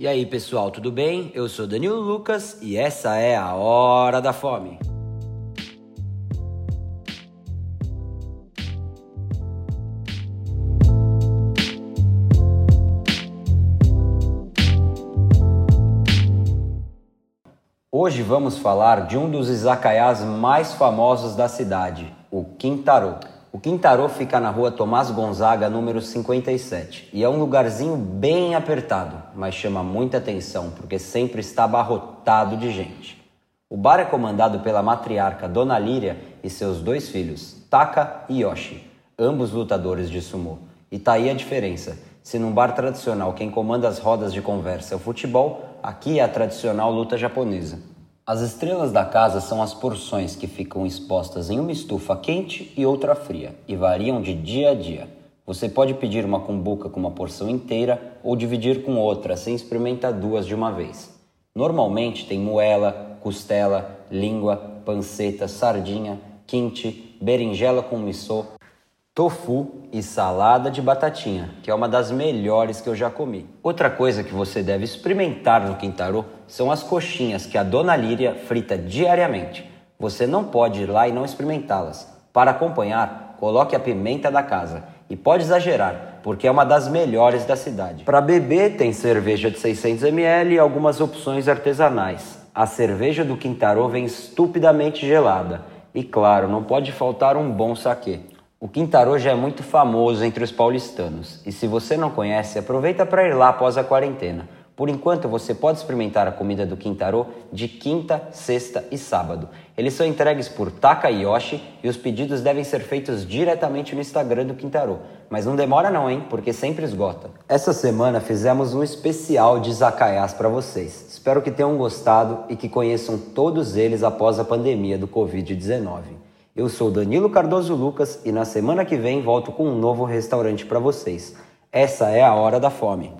E aí, pessoal, tudo bem? Eu sou Danilo Lucas e essa é a Hora da Fome. Hoje vamos falar de um dos izakayas mais famosos da cidade, o Quintarô. O Quintarô fica na rua Tomás Gonzaga, número 57, e é um lugarzinho bem apertado, mas chama muita atenção porque sempre está abarrotado de gente. O bar é comandado pela matriarca Dona Líria e seus dois filhos, Taka e Yoshi, ambos lutadores de sumô. E tá aí a diferença. Se num bar tradicional quem comanda as rodas de conversa é o futebol, aqui é a tradicional luta japonesa. As estrelas da casa são as porções que ficam expostas em uma estufa quente e outra fria e variam de dia a dia. Você pode pedir uma cumbuca com uma porção inteira ou dividir com outra sem experimentar duas de uma vez. Normalmente tem moela, costela, língua, panceta, sardinha, quente, berinjela com missô, tofu e salada de batatinha, que é uma das melhores que eu já comi. Outra coisa que você deve experimentar no Quintarô são as coxinhas que a Dona Líria frita diariamente. Você não pode ir lá e não experimentá-las. Para acompanhar, coloque a pimenta da casa e pode exagerar, porque é uma das melhores da cidade. Para beber, tem cerveja de 600 ml e algumas opções artesanais. A cerveja do Quintarô vem estupidamente gelada. E claro, não pode faltar um bom saquê. O Quintarô já é muito famoso entre os paulistanos e se você não conhece, aproveita para ir lá após a quarentena. Por enquanto, você pode experimentar a comida do Quintarô de quinta, sexta e sábado. Eles são entregues por Taka Yoshi e os pedidos devem ser feitos diretamente no Instagram do Quintarô. Mas não demora não, hein? Porque sempre esgota. Essa semana fizemos um especial de izakayas para vocês. Espero que tenham gostado e que conheçam todos eles após a pandemia do Covid-19. Eu sou Danilo Cardoso Lucas e na semana que vem volto com um novo restaurante para vocês. Essa é a Hora da Fome.